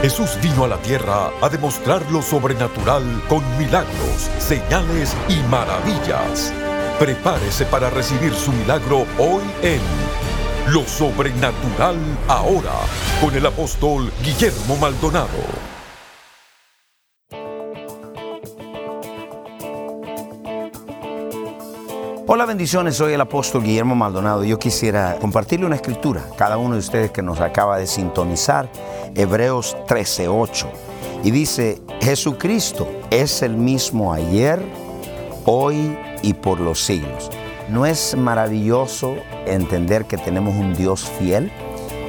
Jesús vino a la tierra a demostrar lo sobrenatural con milagros, señales y maravillas. Prepárese para recibir su milagro hoy en Lo Sobrenatural Ahora con el apóstol Guillermo Maldonado. Hola bendiciones, soy el apóstol Guillermo Maldonado. Yo quisiera compartirle una escritura, cada uno de ustedes que nos acaba de sintonizar, Hebreos 13:8. Y dice, Jesucristo es el mismo ayer, hoy y por los siglos. ¿No es maravilloso entender que tenemos un Dios fiel?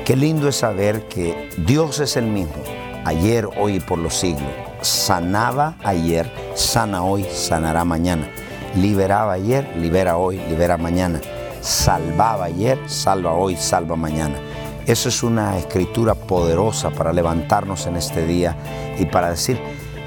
Qué lindo es saber que Dios es el mismo, ayer, hoy y por los siglos. Sanaba ayer, sana hoy, sanará mañana liberaba ayer, libera hoy, libera mañana. Salvaba ayer, salva hoy, salva mañana. Eso es una escritura poderosa para levantarnos en este día y para decir,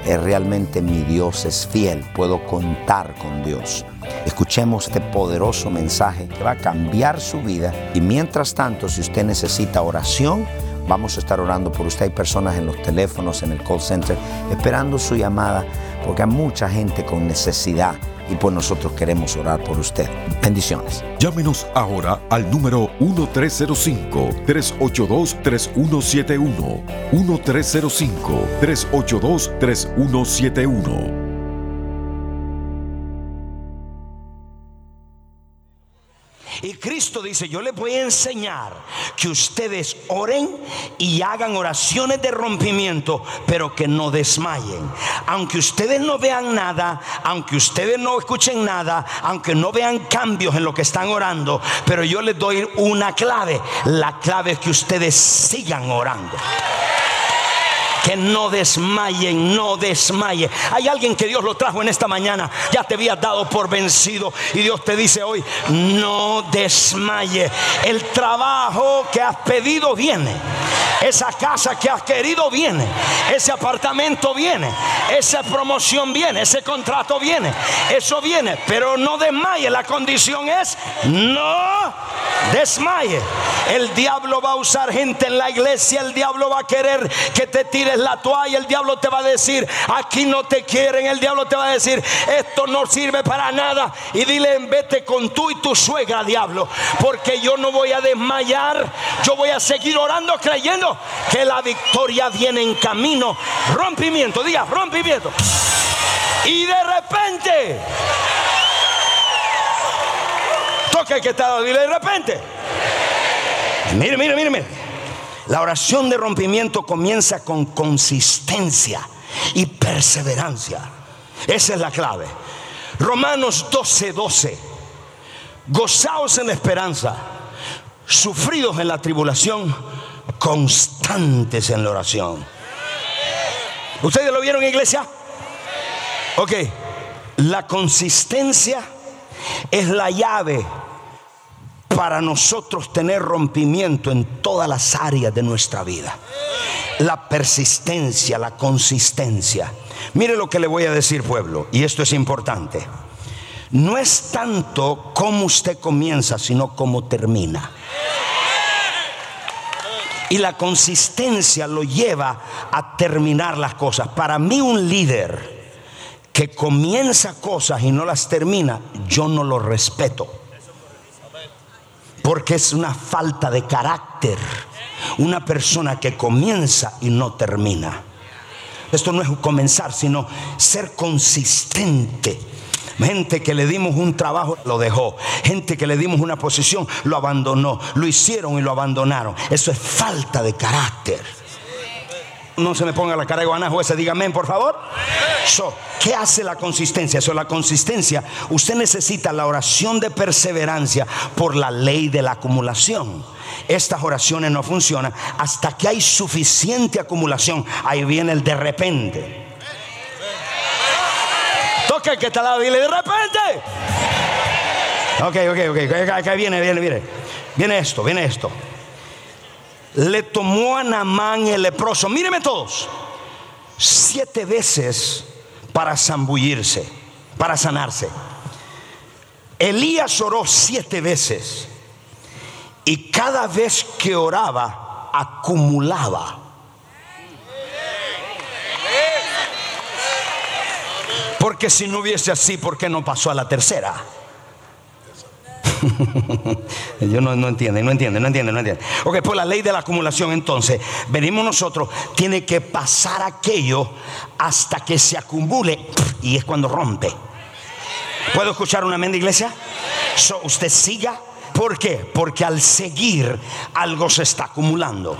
eh, realmente mi Dios es fiel, puedo contar con Dios. Escuchemos este poderoso mensaje que va a cambiar su vida y mientras tanto, si usted necesita oración, vamos a estar orando por usted. Hay personas en los teléfonos, en el call center, esperando su llamada, porque hay mucha gente con necesidad y pues nosotros queremos orar por usted. Bendiciones. Llámenos ahora al número 1305-382-3171. 1305-382-3171. Y Cristo dice, yo les voy a enseñar que ustedes oren y hagan oraciones de rompimiento, pero que no desmayen. Aunque ustedes no vean nada, aunque ustedes no escuchen nada, aunque no vean cambios en lo que están orando, pero yo les doy una clave. La clave es que ustedes sigan orando que no desmayen, no desmaye. Hay alguien que Dios lo trajo en esta mañana, ya te había dado por vencido y Dios te dice hoy, no desmaye. El trabajo que has pedido viene. Esa casa que has querido viene. Ese apartamento viene. Esa promoción viene. Ese contrato viene. Eso viene. Pero no desmaye. La condición es no desmaye. El diablo va a usar gente en la iglesia. El diablo va a querer que te tire la toalla, el diablo te va a decir, aquí no te quieren, el diablo te va a decir, esto no sirve para nada. Y dile, vete con tú y tu suegra, diablo, porque yo no voy a desmayar, yo voy a seguir orando creyendo que la victoria viene en camino. Rompimiento, diga, rompimiento. Y de repente, toca que está, dile de repente. Mire, mire, mire, mire. La oración de rompimiento comienza con consistencia y perseverancia. Esa es la clave. Romanos 12, 12. Gozaos en la esperanza, sufridos en la tribulación, constantes en la oración. ¿Ustedes lo vieron, iglesia? Ok, la consistencia es la llave para nosotros tener rompimiento en todas las áreas de nuestra vida. La persistencia, la consistencia. Mire lo que le voy a decir, pueblo, y esto es importante. No es tanto cómo usted comienza, sino cómo termina. Y la consistencia lo lleva a terminar las cosas. Para mí un líder que comienza cosas y no las termina, yo no lo respeto. Porque es una falta de carácter. Una persona que comienza y no termina. Esto no es comenzar, sino ser consistente. Gente que le dimos un trabajo, lo dejó. Gente que le dimos una posición, lo abandonó. Lo hicieron y lo abandonaron. Eso es falta de carácter. No se me ponga la cara de guanajo ese, dígame por favor. ¿Qué hace la consistencia? Eso, la consistencia, usted necesita la oración de perseverancia por la ley de la acumulación. Estas oraciones no funcionan hasta que hay suficiente acumulación. Ahí viene el de repente. Toca que está lado, dile de repente. Ok, ok, ok. Acá viene, viene, viene. Viene esto, viene esto le tomó a Namán el leproso, míreme todos, siete veces para zambullirse, para sanarse. Elías oró siete veces y cada vez que oraba acumulaba. Porque si no hubiese así, ¿por qué no pasó a la tercera? Yo no, no entienden, no entienden, no entienden, no entienden. Ok, por la ley de la acumulación entonces, venimos nosotros, tiene que pasar aquello hasta que se acumule y es cuando rompe. ¿Puedo escuchar una mente iglesia? So, usted siga. ¿Por qué? Porque al seguir algo se está acumulando.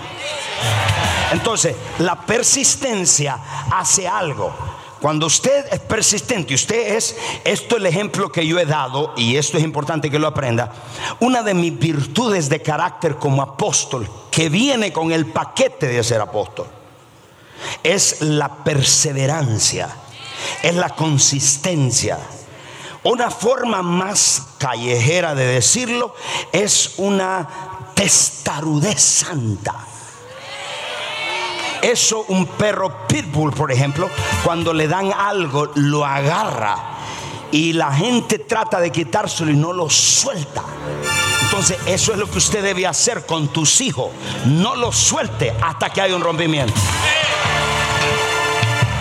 Entonces, la persistencia hace algo. Cuando usted es persistente, usted es, esto es el ejemplo que yo he dado y esto es importante que lo aprenda, una de mis virtudes de carácter como apóstol, que viene con el paquete de ser apóstol, es la perseverancia, es la consistencia. Una forma más callejera de decirlo es una testarudez santa. Eso un perro pitbull, por ejemplo, cuando le dan algo, lo agarra y la gente trata de quitárselo y no lo suelta. Entonces eso es lo que usted debe hacer con tus hijos. No lo suelte hasta que haya un rompimiento.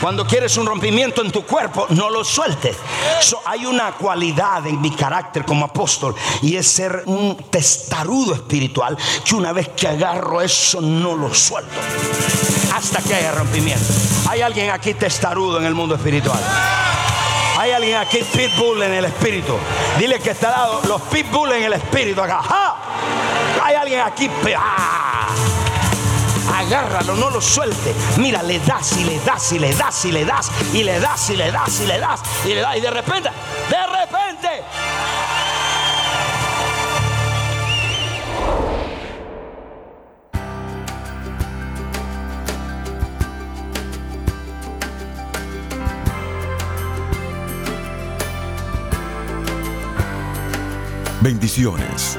Cuando quieres un rompimiento en tu cuerpo, no lo sueltes. hay una cualidad en mi carácter como apóstol y es ser un testarudo espiritual que una vez que agarro eso no lo suelto hasta que haya rompimiento. Hay alguien aquí testarudo en el mundo espiritual. Hay alguien aquí pitbull en el espíritu. Dile que está dado los pitbull en el espíritu acá. Hay alguien aquí. ¡Ah! Agárralo, no lo suelte. Mira, le das y le das y le das y le das y le das y le das y le das y le das y de repente, de repente. Bendiciones.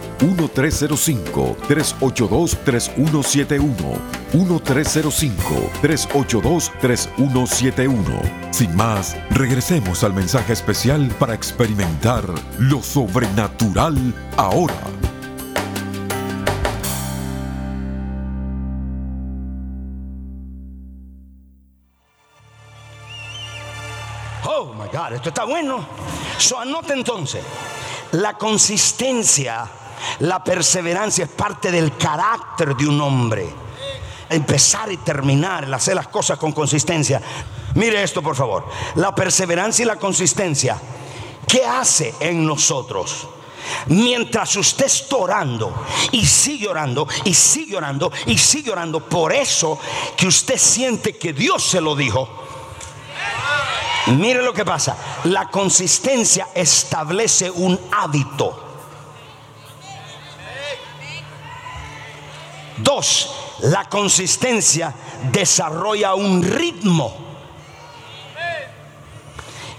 1305-382-3171. 1305-382-3171. Sin más, regresemos al mensaje especial para experimentar lo sobrenatural ahora. Oh my God, esto está bueno. So anote entonces la consistencia la perseverancia es parte del carácter de un hombre. Empezar y terminar, el hacer las cosas con consistencia. Mire esto, por favor. La perseverancia y la consistencia, ¿qué hace en nosotros? Mientras usted está orando y sigue orando y sigue orando y sigue orando, por eso que usted siente que Dios se lo dijo. Mire lo que pasa. La consistencia establece un hábito. Dos, la consistencia desarrolla un ritmo.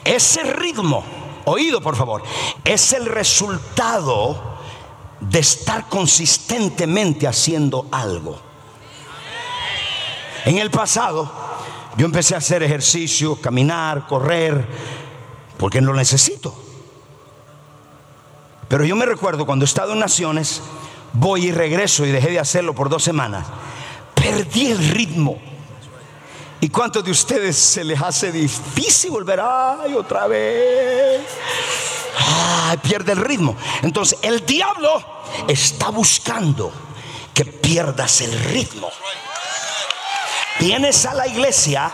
Ese ritmo, oído por favor, es el resultado de estar consistentemente haciendo algo. En el pasado, yo empecé a hacer ejercicio, caminar, correr, porque no lo necesito. Pero yo me recuerdo cuando he estado en naciones, voy y regreso y dejé de hacerlo por dos semanas. Perdí el ritmo. ¿Y cuántos de ustedes se les hace difícil volver? Ay, otra vez. Ay, pierde el ritmo. Entonces, el diablo está buscando que pierdas el ritmo. Vienes a la iglesia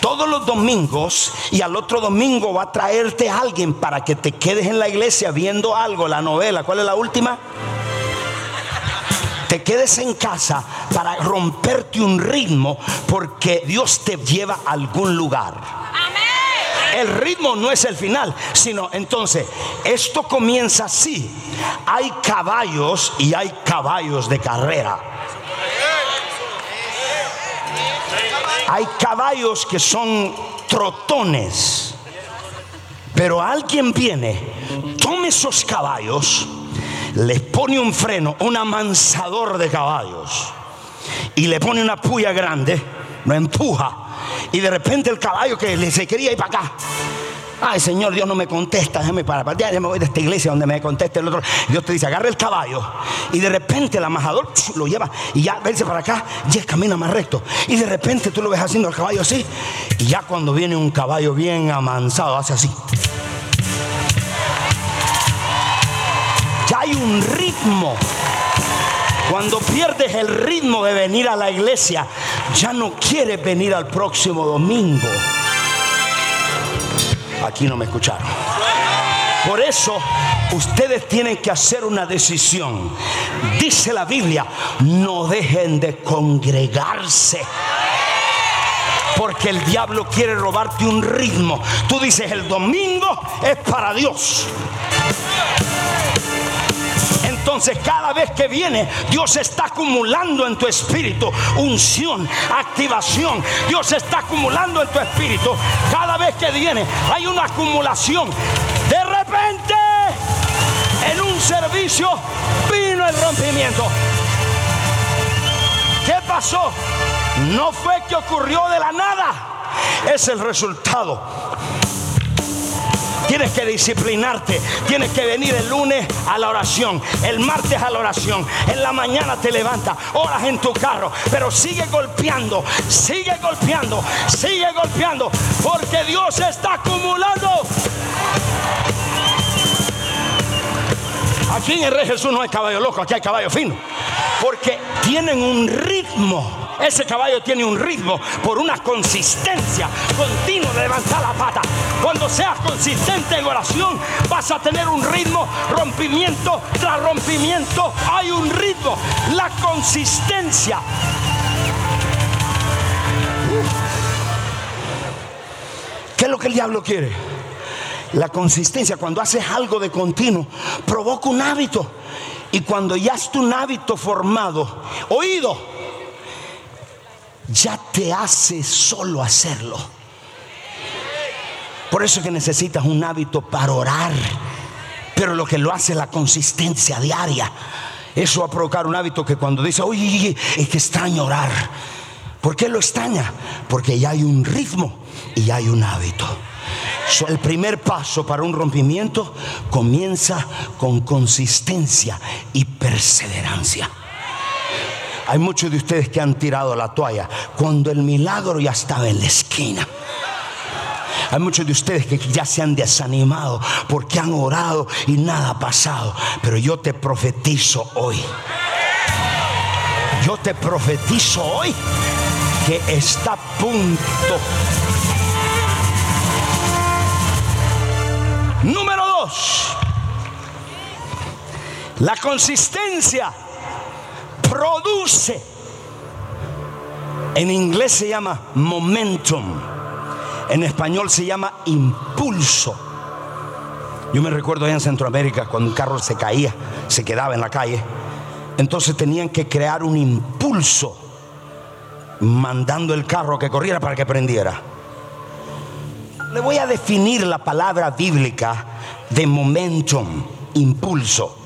todos los domingos y al otro domingo va a traerte a alguien para que te quedes en la iglesia viendo algo, la novela. ¿Cuál es la última? Te quedes en casa para romperte un ritmo porque Dios te lleva a algún lugar. El ritmo no es el final, sino entonces esto comienza así. Hay caballos y hay caballos de carrera. Hay caballos que son trotones. Pero alguien viene, tome esos caballos, les pone un freno, un amansador de caballos, y le pone una puya grande, lo empuja, y de repente el caballo que se quería ir para acá, Ay, Señor, Dios no me contesta, déjame para, para. Ya, me voy de esta iglesia donde me conteste el otro. Dios te dice, agarra el caballo. Y de repente el amajador lo lleva y ya verse para acá, ya camina más recto. Y de repente tú lo ves haciendo el caballo así. Y ya cuando viene un caballo bien amansado, hace así. Hay un ritmo. Cuando pierdes el ritmo de venir a la iglesia, ya no quieres venir al próximo domingo. Aquí no me escucharon. Por eso ustedes tienen que hacer una decisión. Dice la Biblia, no dejen de congregarse. Porque el diablo quiere robarte un ritmo. Tú dices, el domingo es para Dios. Entonces cada vez que viene, Dios está acumulando en tu espíritu unción, activación. Dios está acumulando en tu espíritu. Cada vez que viene, hay una acumulación. De repente, en un servicio, vino el rompimiento. ¿Qué pasó? No fue que ocurrió de la nada. Es el resultado Tienes que disciplinarte. Tienes que venir el lunes a la oración, el martes a la oración. En la mañana te levantas, oras en tu carro, pero sigue golpeando, sigue golpeando, sigue golpeando, porque Dios está acumulando. Aquí en el Rey Jesús no hay caballo loco, aquí hay caballo fino. Porque tienen un ritmo ese caballo tiene un ritmo por una consistencia continua de levantar la pata. Cuando seas consistente en oración, vas a tener un ritmo, rompimiento tras rompimiento. Hay un ritmo, la consistencia. ¿Qué es lo que el diablo quiere? La consistencia, cuando haces algo de continuo, provoca un hábito. Y cuando ya está un hábito formado, oído, ya te hace solo hacerlo. Por eso que necesitas un hábito para orar. Pero lo que lo hace es la consistencia diaria. Eso va a provocar un hábito que cuando dice, oye, es que extraño orar. ¿Por qué lo extraña? Porque ya hay un ritmo y ya hay un hábito. el primer paso para un rompimiento comienza con consistencia y perseverancia. Hay muchos de ustedes que han tirado la toalla cuando el milagro ya estaba en la esquina. Hay muchos de ustedes que ya se han desanimado porque han orado y nada ha pasado. Pero yo te profetizo hoy. Yo te profetizo hoy que está a punto. Número dos. La consistencia produce. En inglés se llama momentum. En español se llama impulso. Yo me recuerdo allá en Centroamérica cuando un carro se caía, se quedaba en la calle. Entonces tenían que crear un impulso mandando el carro que corriera para que prendiera. Le voy a definir la palabra bíblica de momentum, impulso.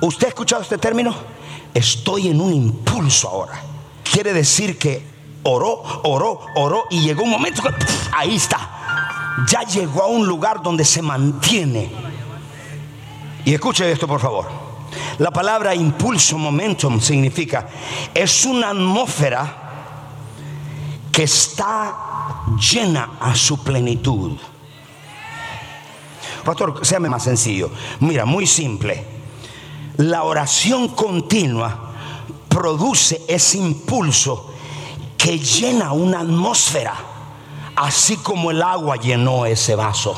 ¿Usted ha escuchado este término? Estoy en un impulso ahora. Quiere decir que oró, oró, oró y llegó un momento que ahí está. Ya llegó a un lugar donde se mantiene. Y escuche esto, por favor. La palabra impulso, momentum, significa es una atmósfera que está llena a su plenitud. Pastor, séame más sencillo. Mira, muy simple la oración continua produce ese impulso que llena una atmósfera, así como el agua llenó ese vaso.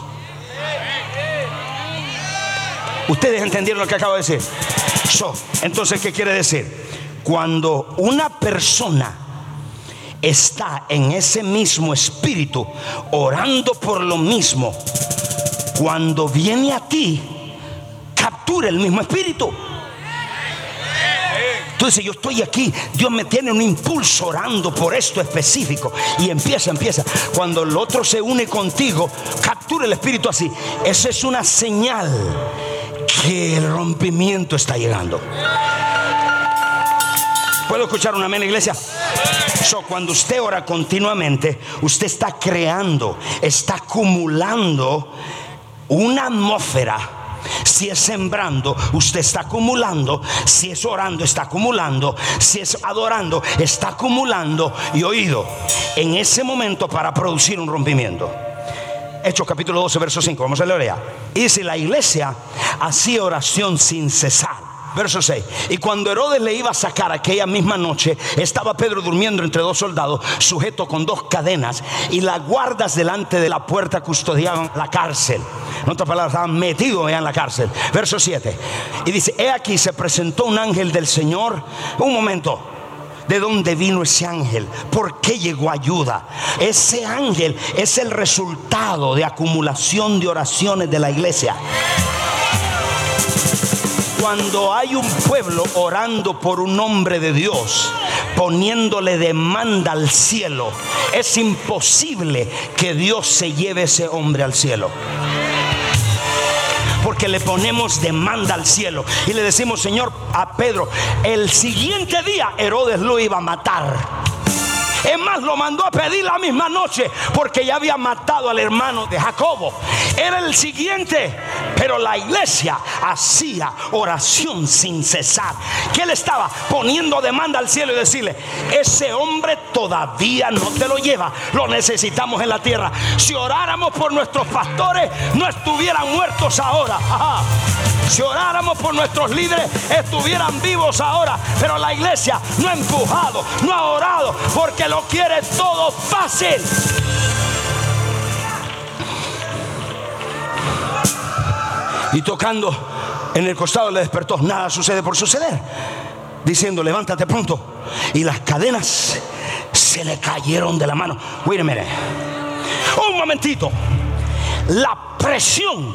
¿Ustedes entendieron lo que acabo de decir? entonces, ¿qué quiere decir? Cuando una persona está en ese mismo espíritu, orando por lo mismo, cuando viene a ti, captura el mismo espíritu. Tú dices, yo estoy aquí, Dios me tiene un impulso orando por esto específico. Y empieza, empieza. Cuando el otro se une contigo, captura el espíritu así. Esa es una señal que el rompimiento está llegando. ¿Puedo escuchar una amén, iglesia? So, cuando usted ora continuamente, usted está creando, está acumulando una atmósfera. Si es sembrando, usted está acumulando. Si es orando, está acumulando. Si es adorando, está acumulando y oído en ese momento para producir un rompimiento. Hechos capítulo 12, verso 5. Vamos a leer Y dice: La iglesia hacía oración sin cesar Verso 6. Y cuando Herodes le iba a sacar aquella misma noche, estaba Pedro durmiendo entre dos soldados, sujeto con dos cadenas, y las guardas delante de la puerta custodiaban la cárcel. En otras palabras, estaban metidos en la cárcel. Verso 7. Y dice, he aquí se presentó un ángel del Señor. Un momento. ¿De dónde vino ese ángel? ¿Por qué llegó ayuda? Ese ángel es el resultado de acumulación de oraciones de la iglesia cuando hay un pueblo orando por un hombre de Dios, poniéndole demanda al cielo, es imposible que Dios se lleve ese hombre al cielo porque le ponemos demanda al cielo y le decimos, Señor, a Pedro, el siguiente día Herodes lo iba a matar. Es más, lo mandó a pedir la misma noche porque ya había matado al hermano de Jacobo. Era el siguiente, pero la iglesia hacía oración sin cesar. Que él estaba poniendo demanda al cielo y decirle, ese hombre todavía no te lo lleva, lo necesitamos en la tierra. Si oráramos por nuestros pastores, no estuvieran muertos ahora. Si oráramos por nuestros líderes, estuvieran vivos ahora. Pero la iglesia no ha empujado, no ha orado, porque lo quiere todo fácil. Y tocando en el costado le despertó. Nada sucede por suceder. Diciendo, levántate pronto. Y las cadenas se le cayeron de la mano. Wait Un momentito. La presión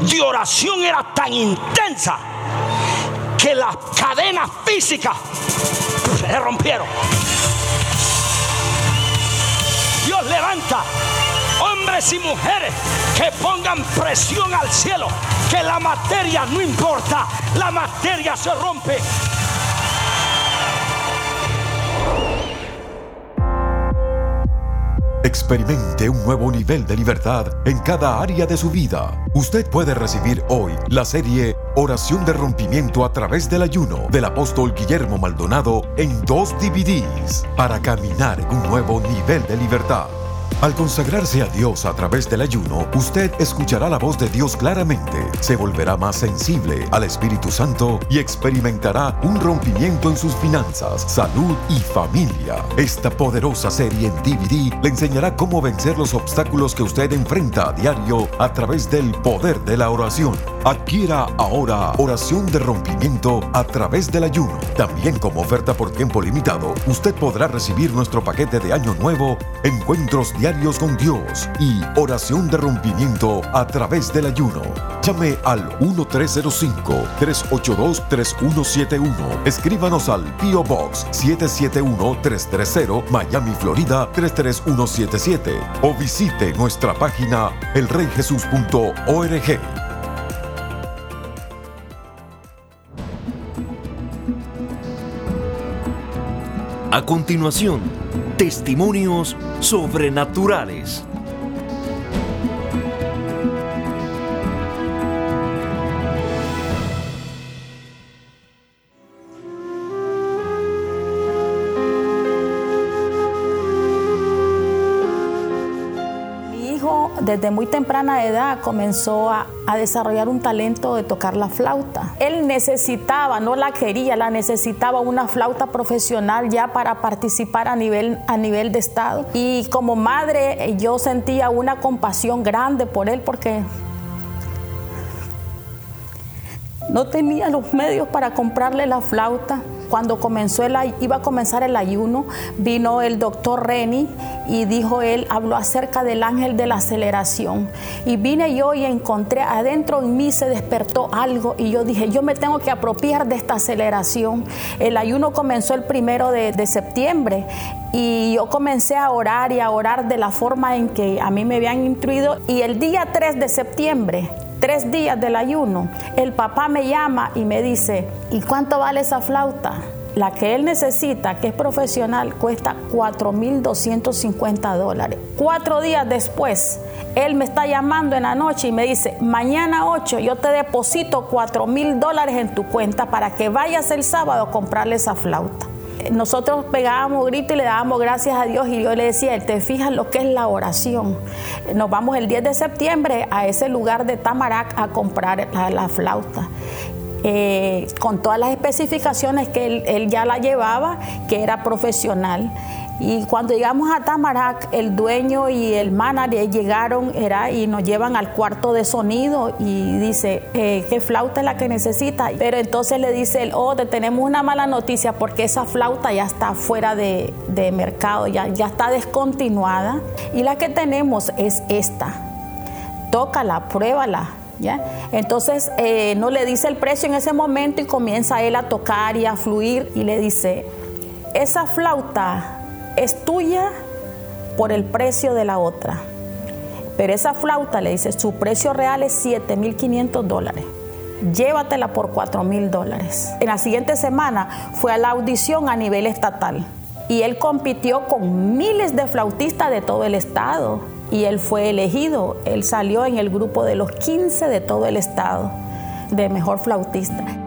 de oración era tan intensa que las cadenas físicas se rompieron. Hombres y mujeres que pongan presión al cielo, que la materia no importa, la materia se rompe. Experimente un nuevo nivel de libertad en cada área de su vida. Usted puede recibir hoy la serie Oración de Rompimiento a través del ayuno del apóstol Guillermo Maldonado en dos DVDs para caminar en un nuevo nivel de libertad. Al consagrarse a Dios a través del ayuno, usted escuchará la voz de Dios claramente, se volverá más sensible al Espíritu Santo y experimentará un rompimiento en sus finanzas, salud y familia. Esta poderosa serie en DVD le enseñará cómo vencer los obstáculos que usted enfrenta a diario a través del poder de la oración. Adquiera ahora oración de rompimiento a través del ayuno. También como oferta por tiempo limitado, usted podrá recibir nuestro paquete de año nuevo, encuentros diarios con Dios y oración de rompimiento a través del ayuno. Llame al 1305-382-3171. Escríbanos al PO Box 771-330 Miami, Florida 33177 o visite nuestra página elreyjesus.org. A continuación, testimonios sobrenaturales. Desde muy temprana edad comenzó a, desarrollar un talento de tocar la flauta. Él necesitaba, no la quería, la necesitaba una flauta profesional ya para participar a nivel, a nivel de estado. Y como madre yo sentía una compasión grande por él porque no tenía los medios para comprarle la flauta. Cuando comenzó el, iba a comenzar el ayuno, vino el doctor Reni y dijo él, habló acerca del ángel de la aceleración. Y vine yo y encontré adentro en mí se despertó algo y yo dije, yo me tengo que apropiar de esta aceleración. El ayuno comenzó el primero de, de septiembre y yo comencé a orar y a orar de la forma en que a mí me habían instruido y el día 3 de septiembre tres días del ayuno, el papá me llama y me dice, ¿y cuánto vale esa flauta? La que él necesita, que es profesional, cuesta 4.250 dólares. Cuatro días después, él me está llamando en la noche y me dice, mañana 8 yo te deposito 4.000 dólares en tu cuenta para que vayas el sábado a comprarle esa flauta nosotros pegábamos grito y le dábamos gracias a Dios y yo le decía, te fijas lo que es la oración. Nos vamos el 10 de septiembre a ese lugar de Tamarac a comprar la, flauta. Eh, con todas las especificaciones que él, él, ya la llevaba, que era profesional. Y cuando llegamos a Tamarac, el dueño y el manager llegaron y nos llevan al cuarto de sonido y dice, eh, ¿qué flauta es la que necesita? Pero entonces le dice él, oh, te tenemos una mala noticia porque esa flauta ya está fuera de, mercado, ya, ya está descontinuada. Y la que tenemos es esta. Tócala, pruébala, ¿Ya? Entonces eh, no le dice el precio en ese momento y comienza él a tocar y a fluir y le dice, esa flauta es tuya por el precio de la otra. Pero esa flauta, le dice, su precio real es 7.500 dólares. Llévatela por 4.000 dólares. En la siguiente semana fue a la audición a nivel estatal y él compitió con miles de flautistas de todo el estado y él fue elegido. Él salió en el grupo de los 15 de todo el estado de mejor flautista.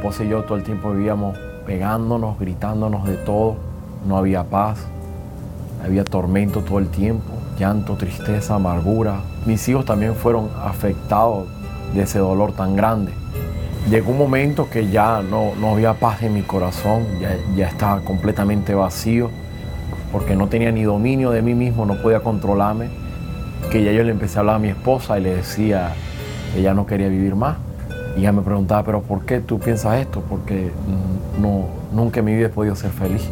Esposa y yo todo el tiempo vivíamos pegándonos, gritándonos de todo. No había paz, había tormento todo el tiempo, llanto, tristeza, amargura. Mis hijos también fueron afectados de ese dolor tan grande. Llegó un momento que ya no, no había paz en mi corazón, ya, ya estaba completamente vacío, porque no tenía ni dominio de mí mismo, no podía controlarme, que ya yo le empecé a hablar a mi esposa y le decía que ya no quería vivir más y ella me preguntaba, pero ¿por qué tú piensas esto? Porque no, nunca en mi vida he podido ser feliz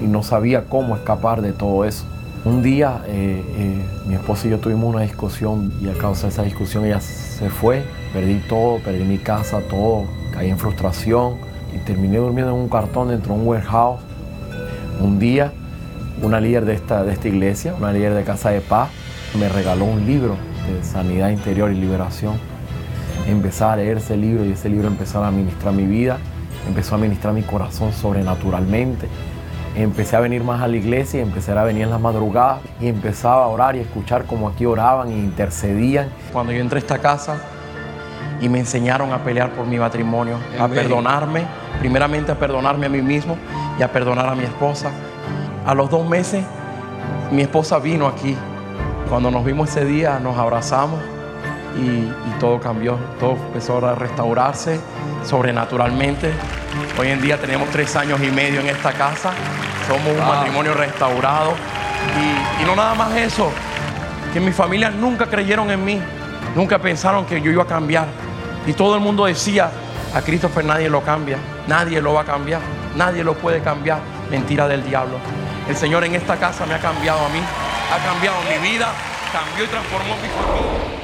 y no sabía cómo escapar de todo eso. Un día eh, eh, mi esposa y yo tuvimos una discusión y a causa de esa discusión ella se fue, perdí todo, perdí mi casa, todo, caí en frustración y terminé durmiendo en un cartón dentro de un warehouse. Un día una líder de esta, de esta iglesia, una líder de Casa de Paz, me regaló un libro de sanidad interior y liberación empezar a leer ese libro y ese libro empezó a administrar mi vida, empezó a administrar mi corazón sobrenaturalmente. Empecé a venir más a la iglesia y empecé a venir en las madrugadas y empezaba a orar y escuchar como aquí oraban e intercedían. Cuando yo entré a esta casa y me enseñaron a pelear por mi matrimonio, a perdonarme, primeramente a perdonarme a mí mismo y a perdonar a mi esposa. A los dos meses mi esposa vino aquí. Cuando nos vimos ese día nos abrazamos y, todo cambió, todo empezó a restaurarse sobrenaturalmente. Hoy en día tenemos tres años y medio en esta casa, somos un matrimonio restaurado y, y no nada más eso, que mi familia nunca creyeron en mí, nunca pensaron que yo iba a cambiar. Y todo el mundo decía, a Christopher nadie lo cambia, nadie lo va a cambiar, nadie lo puede cambiar. Mentira del diablo. El Señor en esta casa me ha cambiado a mí, ha cambiado mi vida, cambió y transformó mi familia.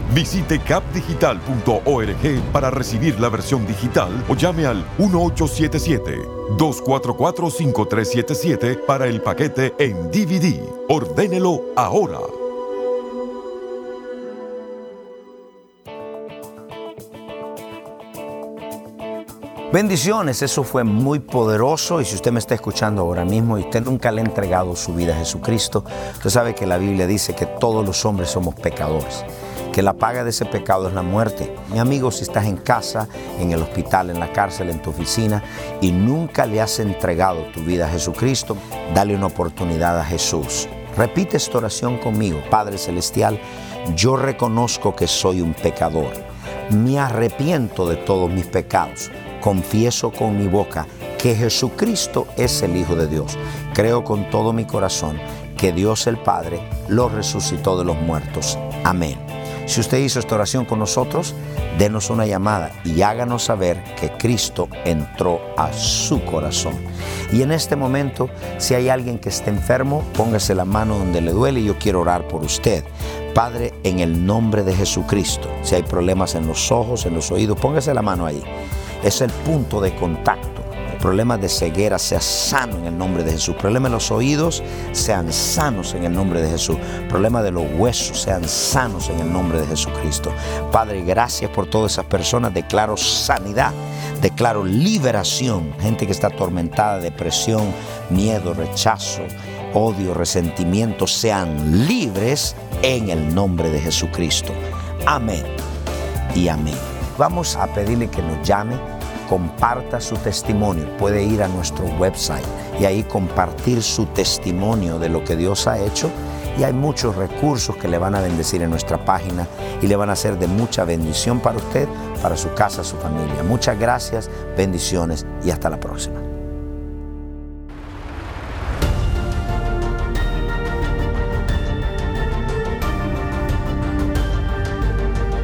Visite capdigital.org para recibir la versión digital o llame al 1877-244-5377 para el paquete en DVD. Ordénelo ahora. Bendiciones, eso fue muy poderoso y si usted me está escuchando ahora mismo y usted nunca le ha entregado su vida a Jesucristo, usted sabe que la Biblia dice que todos los hombres somos pecadores, que la paga de ese pecado es la muerte. Mi amigo, si estás en casa, en el hospital, en la cárcel, en tu oficina y nunca le has entregado tu vida a Jesucristo, dale una oportunidad a Jesús. Repite esta oración conmigo, Padre Celestial, yo reconozco que soy un pecador, me arrepiento de todos mis pecados confieso con mi boca que Jesucristo es el Hijo de Dios. Creo con todo mi corazón que Dios el Padre lo resucitó de los muertos. Amén. Si usted hizo esta oración con nosotros, denos una llamada y háganos saber que Cristo entró a su corazón. Y en este momento, si hay alguien que esté enfermo, póngase la mano donde le duele y yo quiero orar por usted. Padre, en el nombre de Jesucristo, si hay problemas en los ojos, en los oídos, póngase la mano ahí es el punto de contacto. El problema de ceguera sea sano en el nombre de Jesús. El problema de los oídos sean sanos en el nombre de Jesús. El problema de los huesos sean sanos en el nombre de Jesucristo. Padre, gracias por todas esas personas. Declaro sanidad, declaro liberación. Gente que está atormentada, depresión, miedo, rechazo, odio, resentimiento, sean libres en el nombre de Jesucristo. Amén y amén. Vamos a pedirle que nos llame, comparta su testimonio. Puede ir a nuestro website y ahí compartir su testimonio de lo que Dios ha hecho. Y hay muchos recursos que le van a bendecir en nuestra página y le van a ser de mucha bendición para usted, para su casa, su familia. Muchas gracias, bendiciones y hasta la próxima.